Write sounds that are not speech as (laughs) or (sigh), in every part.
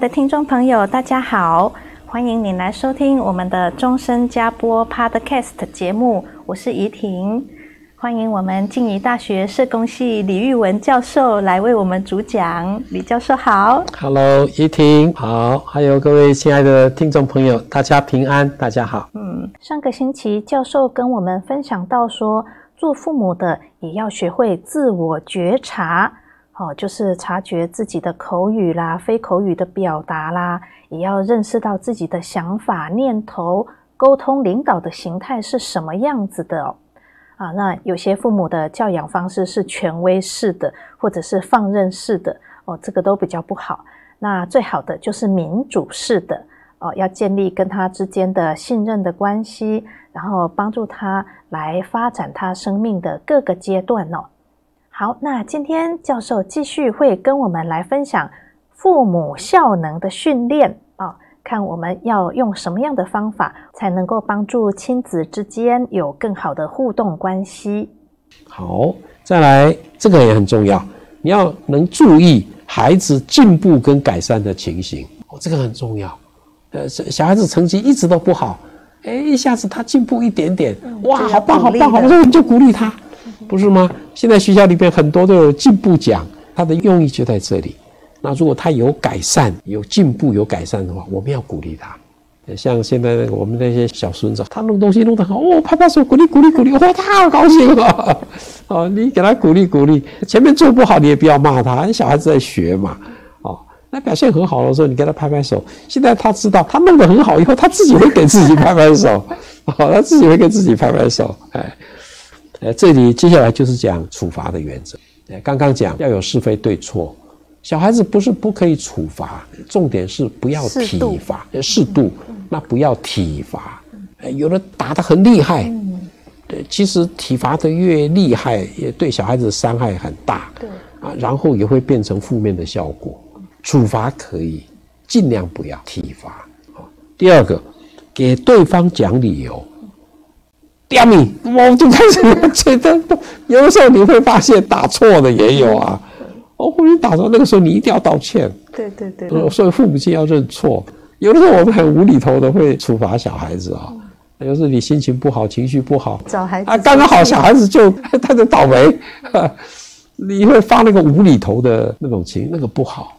的听众朋友，大家好，欢迎你来收听我们的终身加播 Podcast 节目，我是怡婷，欢迎我们静宜大学社工系李玉文教授来为我们主讲。李教授好，Hello，怡婷好，还有各位亲爱的听众朋友，大家平安，大家好。嗯，上个星期教授跟我们分享到说，做父母的也要学会自我觉察。哦，就是察觉自己的口语啦、非口语的表达啦，也要认识到自己的想法、念头、沟通、领导的形态是什么样子的哦。啊，那有些父母的教养方式是权威式的，或者是放任式的哦，这个都比较不好。那最好的就是民主式的哦，要建立跟他之间的信任的关系，然后帮助他来发展他生命的各个阶段哦。好，那今天教授继续会跟我们来分享父母效能的训练啊，看我们要用什么样的方法才能够帮助亲子之间有更好的互动关系。好，再来，这个也很重要，你要能注意孩子进步跟改善的情形，哦，这个很重要。呃，小孩子成绩一直都不好，哎，一下子他进步一点点，哇，好棒，好棒，好棒，我们就鼓励他。不是吗？现在学校里边很多都有进步奖，它的用意就在这里。那如果他有改善、有进步、有改善的话，我们要鼓励他。像现在我们那些小孙子，他弄东西弄得很好，哦，拍拍手鼓励鼓励鼓励，哦，他好高兴哦。(laughs) 哦，你给他鼓励鼓励，前面做不好你也不要骂他，小孩子在学嘛。哦，那表现很好的时候，你给他拍拍手。现在他知道他弄得很好以后，他自己会给自己拍拍手。哦，他自己会给自己拍拍手。哎。呃，这里接下来就是讲处罚的原则。呃，刚刚讲要有是非对错，小孩子不是不可以处罚，重点是不要体罚，适度，那不要体罚。呃，有的打得很厉害，对，其实体罚的越厉害，也对小孩子伤害很大。对，啊，然后也会变成负面的效果。处罚可以，尽量不要体罚。第二个，给对方讲理由。刁民，我就开始觉得，有的时候你会发现打错的也有啊。哦，你打错，那个时候你一定要道歉。对对对。所以父母亲要认错。有的时候我们很无厘头的会处罚小孩子啊。有时候你心情不好，情绪不好，找孩子啊，刚刚好小孩子就 (laughs) 他就倒霉，(laughs) 你会发那个无厘头的那种情，那个不好。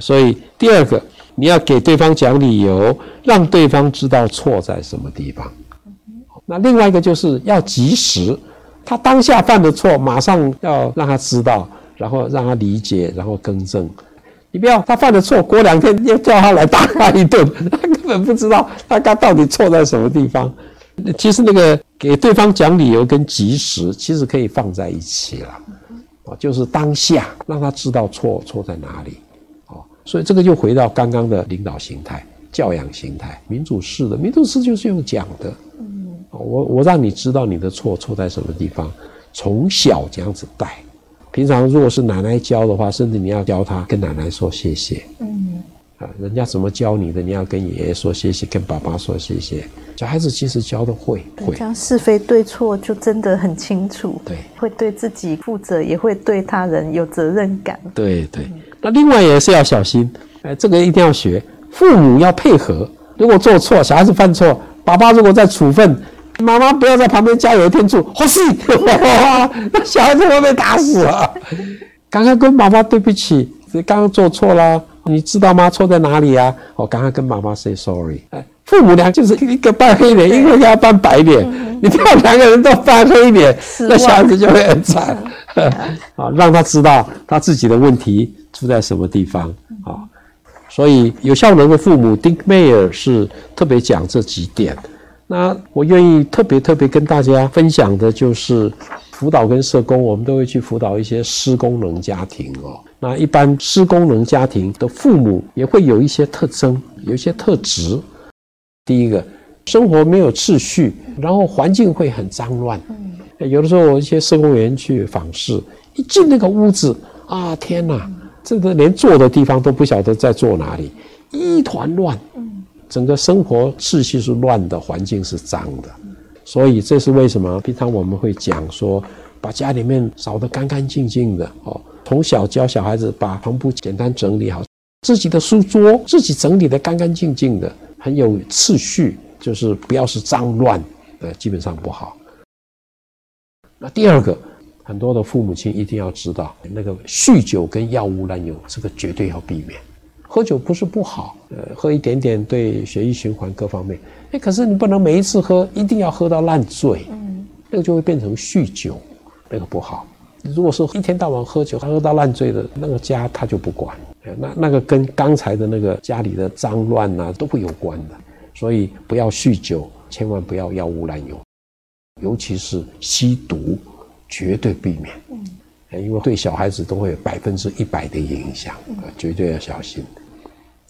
所以第二个，你要给对方讲理由，让对方知道错在什么地方。那另外一个就是要及时，他当下犯的错，马上要让他知道，然后让他理解，然后更正。你不要他犯的错，过两天又叫他来打他一顿，(laughs) 他根本不知道他刚到底错在什么地方。其实那个给对方讲理由跟及时，其实可以放在一起了。啊，就是当下让他知道错错在哪里。哦，所以这个就回到刚刚的领导形态、教养形态、民主式的，民主式就是用讲的。我我让你知道你的错错在什么地方，从小这样子带。平常如果是奶奶教的话，甚至你要教他跟奶奶说谢谢。嗯，啊，人家怎么教你的，你要跟爷爷说谢谢，跟爸爸说谢谢。小孩子其实教的会会，这样是非对错就真的很清楚。对，会对自己负责，也会对他人有责任感。对对，那另外也是要小心，哎，这个一定要学，父母要配合。如果做错，小孩子犯错，爸爸如果在处分。妈妈不要在旁边加油添醋，或是那 (laughs) 小孩子会被打死啊！赶快跟妈妈对不起，刚刚做错了，你知道吗？错在哪里啊？我赶快跟妈妈 say sorry。哎，父母俩就是一个扮黑脸，一个给他扮白脸，你不要两个人都扮黑脸，那小孩子就会很惨。啊，(laughs) 让他知道他自己的问题出在什么地方啊。所以有效能的父母，Dink Meyer 是特别讲这几点。那我愿意特别特别跟大家分享的就是辅导跟社工，我们都会去辅导一些失功能家庭哦。那一般失功能家庭的父母也会有一些特征，有一些特质。第一个，生活没有秩序，然后环境会很脏乱。有的时候我一些社工员去访视，一进那个屋子啊，天哪，这个连坐的地方都不晓得在坐哪里，一团乱。整个生活秩序是乱的，环境是脏的，所以这是为什么？平常我们会讲说，把家里面扫得干干净净的哦。从小教小孩子把床铺简单整理好，自己的书桌自己整理得干干净净的，很有秩序，就是不要是脏乱，呃，基本上不好。那第二个，很多的父母亲一定要知道，那个酗酒跟药物滥用，这个绝对要避免。喝酒不是不好，呃，喝一点点对血液循环各方面，哎，可是你不能每一次喝一定要喝到烂醉，嗯，那个就会变成酗酒，那个不好。如果说一天到晚喝酒，喝到烂醉的那个家他就不管，那那个跟刚才的那个家里的脏乱啊都会有关的，所以不要酗酒，千万不要药物滥用，尤其是吸毒，绝对避免，嗯，因为对小孩子都会有百分之一百的影响，绝对要小心。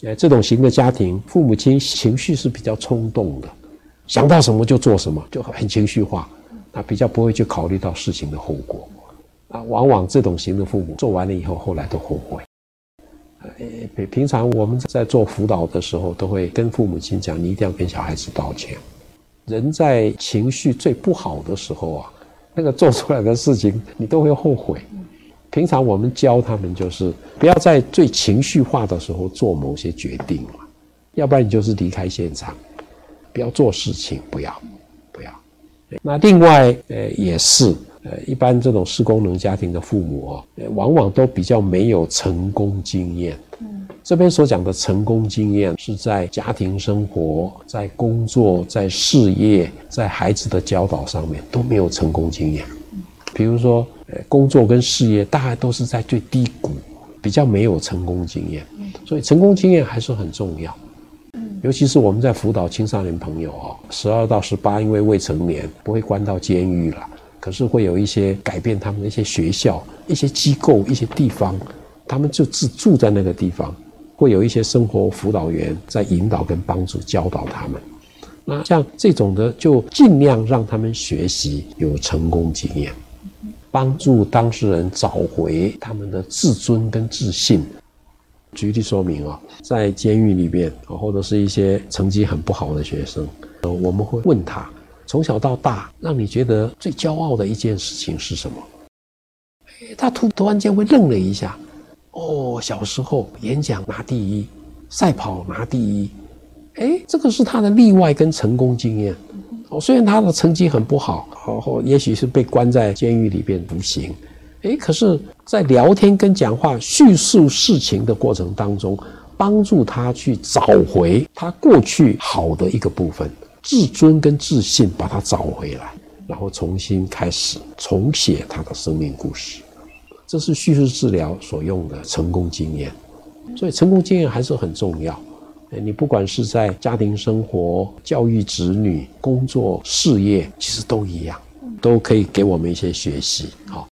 呃，这种型的家庭，父母亲情绪是比较冲动的，想到什么就做什么，就很情绪化，那比较不会去考虑到事情的后果。啊，往往这种型的父母做完了以后，后来都后悔。呃，平常我们在做辅导的时候，都会跟父母亲讲，你一定要跟小孩子道歉。人在情绪最不好的时候啊，那个做出来的事情，你都会后悔。平常我们教他们就是不要在最情绪化的时候做某些决定嘛，要不然你就是离开现场，不要做事情，不要，不要。那另外，呃，也是，呃，一般这种失功能家庭的父母哦，往往都比较没有成功经验。嗯，这边所讲的成功经验是在家庭生活、在工作、在事业、在孩子的教导上面都没有成功经验。比如说，呃，工作跟事业大概都是在最低谷，比较没有成功经验，所以成功经验还是很重要。尤其是我们在辅导青少年朋友哦，十二到十八，因为未成年不会关到监狱了，可是会有一些改变他们的一些学校、一些机构、一些地方，他们就自住在那个地方，会有一些生活辅导员在引导跟帮助教导他们。那像这种的，就尽量让他们学习有成功经验。帮助当事人找回他们的自尊跟自信。举例说明啊，在监狱里边，或者是一些成绩很不好的学生，我们会问他，从小到大，让你觉得最骄傲的一件事情是什么？他突突然间会愣了一下，哦，小时候演讲拿第一，赛跑拿第一，哎，这个是他的例外跟成功经验。哦，虽然他的成绩很不好，然后也许是被关在监狱里边服刑，诶，可是，在聊天跟讲话、叙述事情的过程当中，帮助他去找回他过去好的一个部分，自尊跟自信，把他找回来，然后重新开始重写他的生命故事。这是叙述治疗所用的成功经验，所以成功经验还是很重要。你不管是在家庭生活、教育子女、工作、事业，其实都一样，都可以给我们一些学习。好，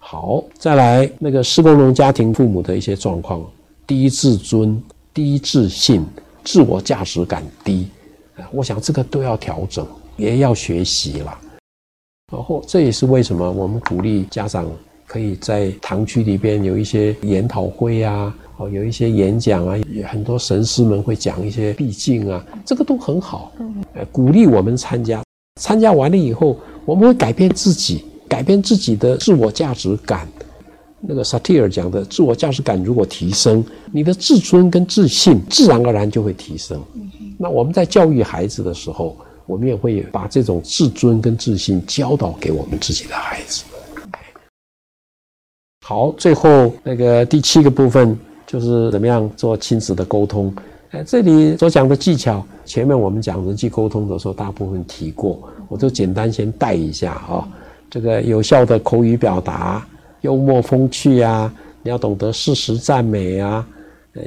好，再来那个失功能家庭父母的一些状况：低自尊、低自信、自我价值感低。我想这个都要调整，也要学习了。然后这也是为什么我们鼓励家长可以在堂区里边有一些研讨会啊。哦，有一些演讲啊，也很多神师们会讲一些毕竟啊，这个都很好。呃，鼓励我们参加，参加完了以后，我们会改变自己，改变自己的自我价值感。那个萨提尔讲的，自我价值感如果提升，你的自尊跟自信自然而然就会提升。那我们在教育孩子的时候，我们也会把这种自尊跟自信教导给我们自己的孩子。好，最后那个第七个部分。就是怎么样做亲子的沟通？呃，这里所讲的技巧，前面我们讲人际沟通的时候，大部分提过，我就简单先带一下啊。这个有效的口语表达，幽默风趣啊，你要懂得适时赞美啊，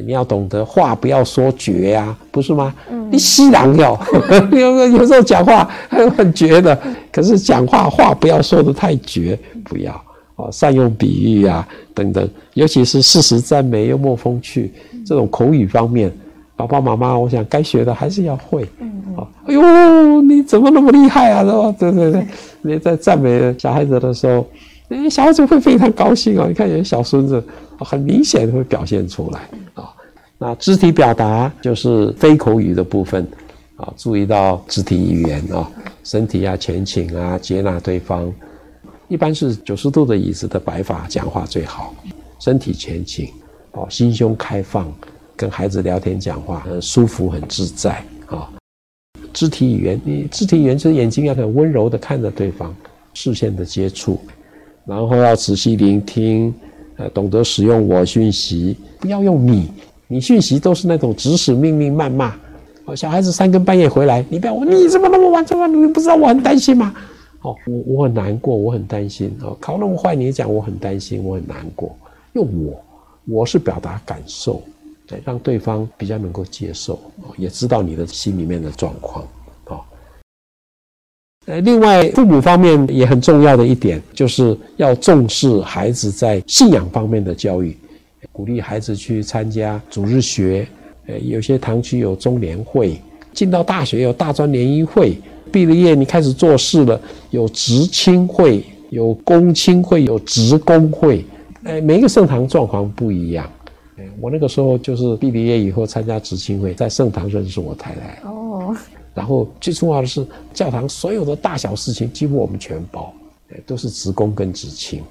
你要懂得话不要说绝呀、啊，不是吗？嗯、你西洋要 (laughs) 有有时候讲话很绝的，可是讲话话不要说的太绝，不要啊，善用比喻啊等等，尤其是事实赞美、幽默风趣这种口语方面。爸爸妈妈，我想该学的还是要会。嗯嗯。哎呦，你怎么那么厉害啊？是吧？对对对，(laughs) 你在赞美小孩子的时候，哎，小孩子会非常高兴啊。你看，有些小孙子很明显会表现出来啊。那肢体表达就是非口语的部分啊，注意到肢体语言啊，身体啊前倾啊，接纳对方。一般是九十度的椅子的摆法讲话最好，身体前倾，哦，心胸开放。跟孩子聊天讲话很舒服很自在啊，肢体语言，你肢体语言就是眼睛要很温柔的看着对方，视线的接触，然后要仔细聆听，呃，懂得使用我讯息，不要用你，你讯息都是那种指使命令谩骂，哦，小孩子三更半夜回来，你不要问你怎么那么晚，怎么你不知道我很担心吗？我我很难过，我很担心哦，考那么坏，你讲我很担心，我很难过，用我，我是表达感受。对，让对方比较能够接受，也知道你的心里面的状况，啊。呃，另外，父母方面也很重要的一点，就是要重视孩子在信仰方面的教育，鼓励孩子去参加主日学，呃，有些堂区有中联会，进到大学有大专联谊会，毕了业你开始做事了，有职青会，有公青会，有职工会，哎，每一个圣堂状况不一样。我那个时候就是毕了业以后参加执青会，在圣堂认识我太太。哦。然后最重要的是，教堂所有的大小事情几乎我们全包，都是职工跟执青。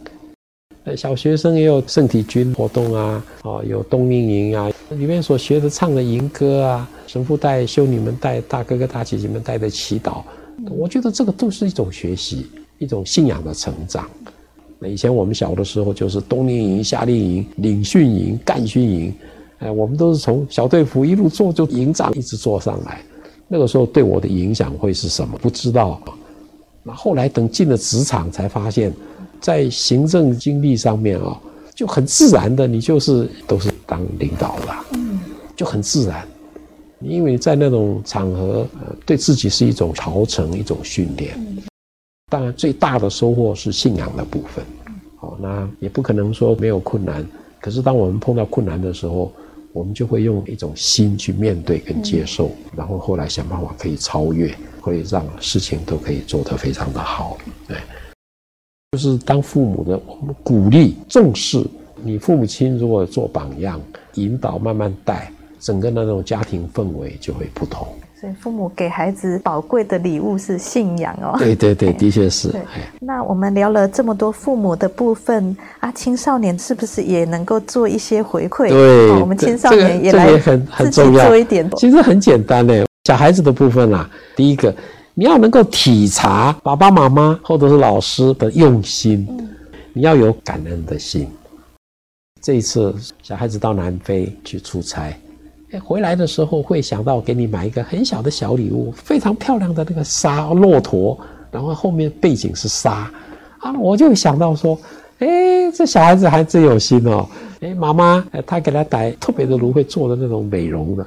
小学生也有圣体军活动啊，啊，有冬令营啊，里面所学的唱的营歌啊，神父带修女们带大哥哥大姐姐们带的祈祷，我觉得这个都是一种学习，一种信仰的成长。那以前我们小的时候，就是冬令营、夏令营、领训营、干训营，哎，我们都是从小队服一路做就营长，一直做上来。那个时候对我的影响会是什么？不知道。那后来等进了职场，才发现，在行政经历上面啊，就很自然的，你就是都是当领导了，嗯，就很自然。因为在那种场合，呃对自己是一种陶成，一种训练。当然，最大的收获是信仰的部分。好，那也不可能说没有困难。可是，当我们碰到困难的时候，我们就会用一种心去面对跟接受，然后后来想办法可以超越，会让事情都可以做得非常的好。对，就是当父母的，我们鼓励、重视你父母亲，如果做榜样、引导、慢慢带，整个那种家庭氛围就会不同。所以父母给孩子宝贵的礼物是信仰哦。对对对，(laughs) 的确是。那我们聊了这么多父母的部分啊，青少年是不是也能够做一些回馈？对，我们青少年也来自己做一点。其实很简单嘞，小孩子的部分啊，第一个你要能够体察爸爸妈妈或者是老师的用心，你要有感恩的心。这一次小孩子到南非去出差。回来的时候会想到给你买一个很小的小礼物，非常漂亮的那个沙骆驼，然后后面背景是沙。啊，我就想到说，哎，这小孩子还真有心哦，哎，妈妈，他给他带特别的芦荟做的那种美容的，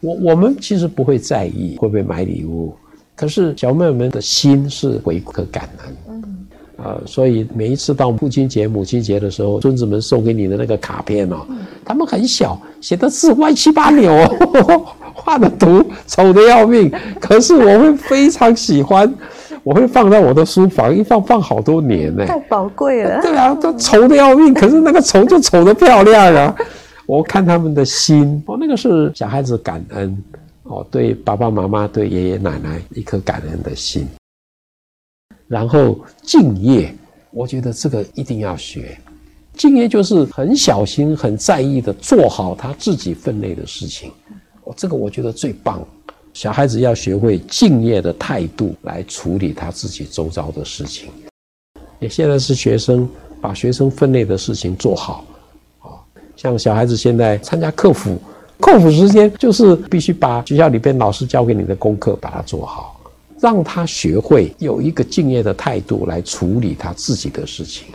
我我们其实不会在意会不会买礼物，可是小妹妹们的心是回馈感恩。呃，所以每一次到父亲节、母亲节的时候，孙子们送给你的那个卡片哦，他们很小，写的字歪七八扭哦，(laughs) 画的图丑的要命。可是我会非常喜欢，我会放在我的书房，一放放好多年呢，太宝贵了。对啊，都丑的要命，可是那个丑就丑的漂亮啊。我看他们的心哦，那个是小孩子感恩哦，对爸爸妈妈、对爷爷奶奶一颗感恩的心。然后敬业，我觉得这个一定要学。敬业就是很小心、很在意的做好他自己分内的事情。哦，这个我觉得最棒。小孩子要学会敬业的态度来处理他自己周遭的事情。你现在是学生，把学生分内的事情做好。啊，像小孩子现在参加课辅，课空余时间就是必须把学校里边老师教给你的功课把它做好，让他学会有一个敬业的态度来处理他自己的事情。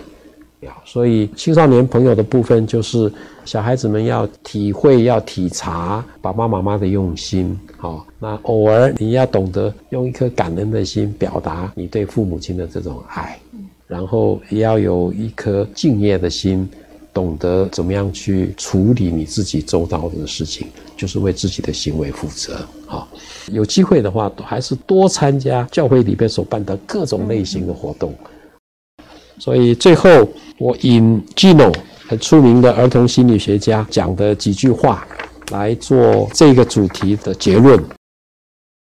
所以青少年朋友的部分，就是小孩子们要体会、要体察爸爸妈妈的用心。好，那偶尔你要懂得用一颗感恩的心表达你对父母亲的这种爱，然后也要有一颗敬业的心，懂得怎么样去处理你自己周遭的事情，就是为自己的行为负责。好，有机会的话，还是多参加教会里边所办的各种类型的活动。所以最后，我引 Gino 很出名的儿童心理学家讲的几句话来做这个主题的结论。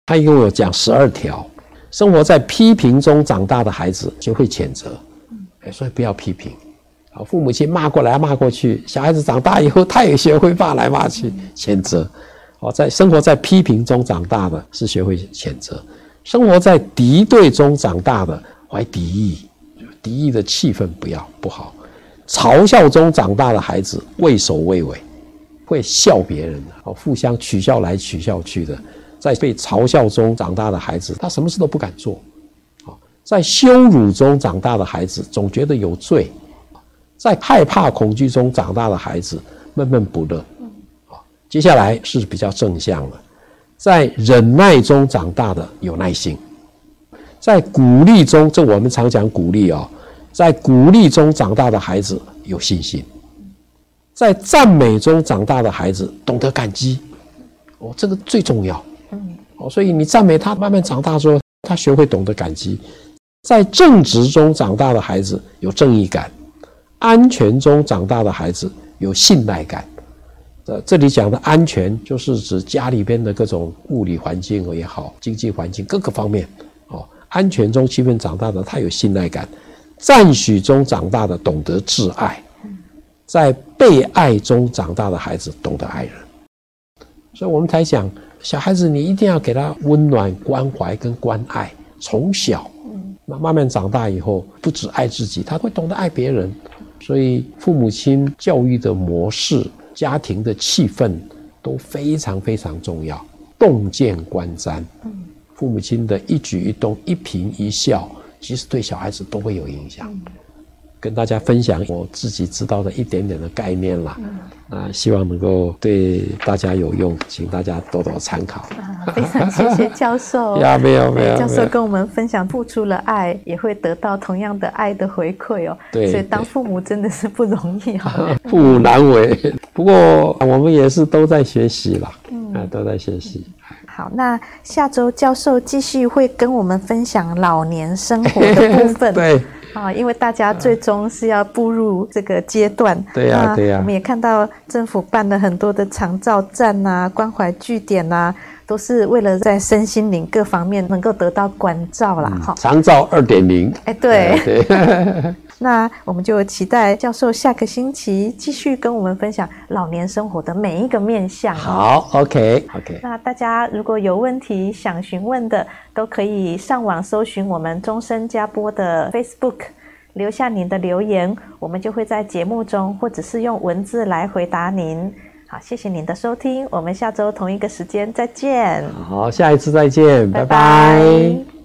他一共有讲十二条。生活在批评中长大的孩子学会谴责，所以不要批评。啊，父母亲骂过来骂过去，小孩子长大以后他也学会骂来骂去，谴责。哦，在生活在批评中长大的是学会谴责；生活在敌对中长大的怀敌意。敌意的气氛不要不好，嘲笑中长大的孩子畏首畏尾，会笑别人的哦，互相取笑来取笑去的，在被嘲笑中长大的孩子，他什么事都不敢做，在羞辱中长大的孩子总觉得有罪，在害怕恐惧中长大的孩子闷闷不乐，好接下来是比较正向的，在忍耐中长大的有耐心。在鼓励中，这我们常讲鼓励哦，在鼓励中长大的孩子有信心，在赞美中长大的孩子懂得感激，哦，这个最重要。嗯，哦，所以你赞美他，慢慢长大之后，他学会懂得感激。在正直中长大的孩子有正义感，安全中长大的孩子有信赖感。这这里讲的安全，就是指家里边的各种物理环境也好，经济环境各个方面哦。安全中气氛长大的，他有信赖感；赞许中长大的，懂得自爱；在被爱中长大的孩子，懂得爱人。所以，我们才讲小孩子，你一定要给他温暖、关怀跟关爱。从小，那慢慢长大以后，不只爱自己，他会懂得爱别人。所以，父母亲教育的模式、家庭的气氛都非常非常重要，洞见观瞻。父母亲的一举一动、一颦一笑，其实对小孩子都会有影响。跟大家分享我自己知道的一点点的概念啦，啊，希望能够对大家有用，请大家多多参考。啊，非常谢谢教授。(laughs) 呀，没有没有。教授跟我们分享，付出了爱，也会得到同样的爱的回馈哦。对。所以当父母真的是不容易哈。父母 (laughs) 难为，不过我们也是都在学习啦，啊，都在学习。好，那下周教授继续会跟我们分享老年生活的部分。(laughs) 对，啊，因为大家最终是要步入这个阶段。对呀，对呀。我们也看到政府办了很多的长照站啊、关怀据点啊，都是为了在身心灵各方面能够得到关照啦。哈、嗯，长照二点零。哎，对。对 (laughs) (laughs) 那我们就期待教授下个星期继续跟我们分享老年生活的每一个面向。好，OK，OK。那大家如果有问题想询问的，都可以上网搜寻我们终身加播的 Facebook，留下您的留言，我们就会在节目中或者是用文字来回答您。好，谢谢您的收听，我们下周同一个时间再见。好，下一次再见，拜拜。拜拜。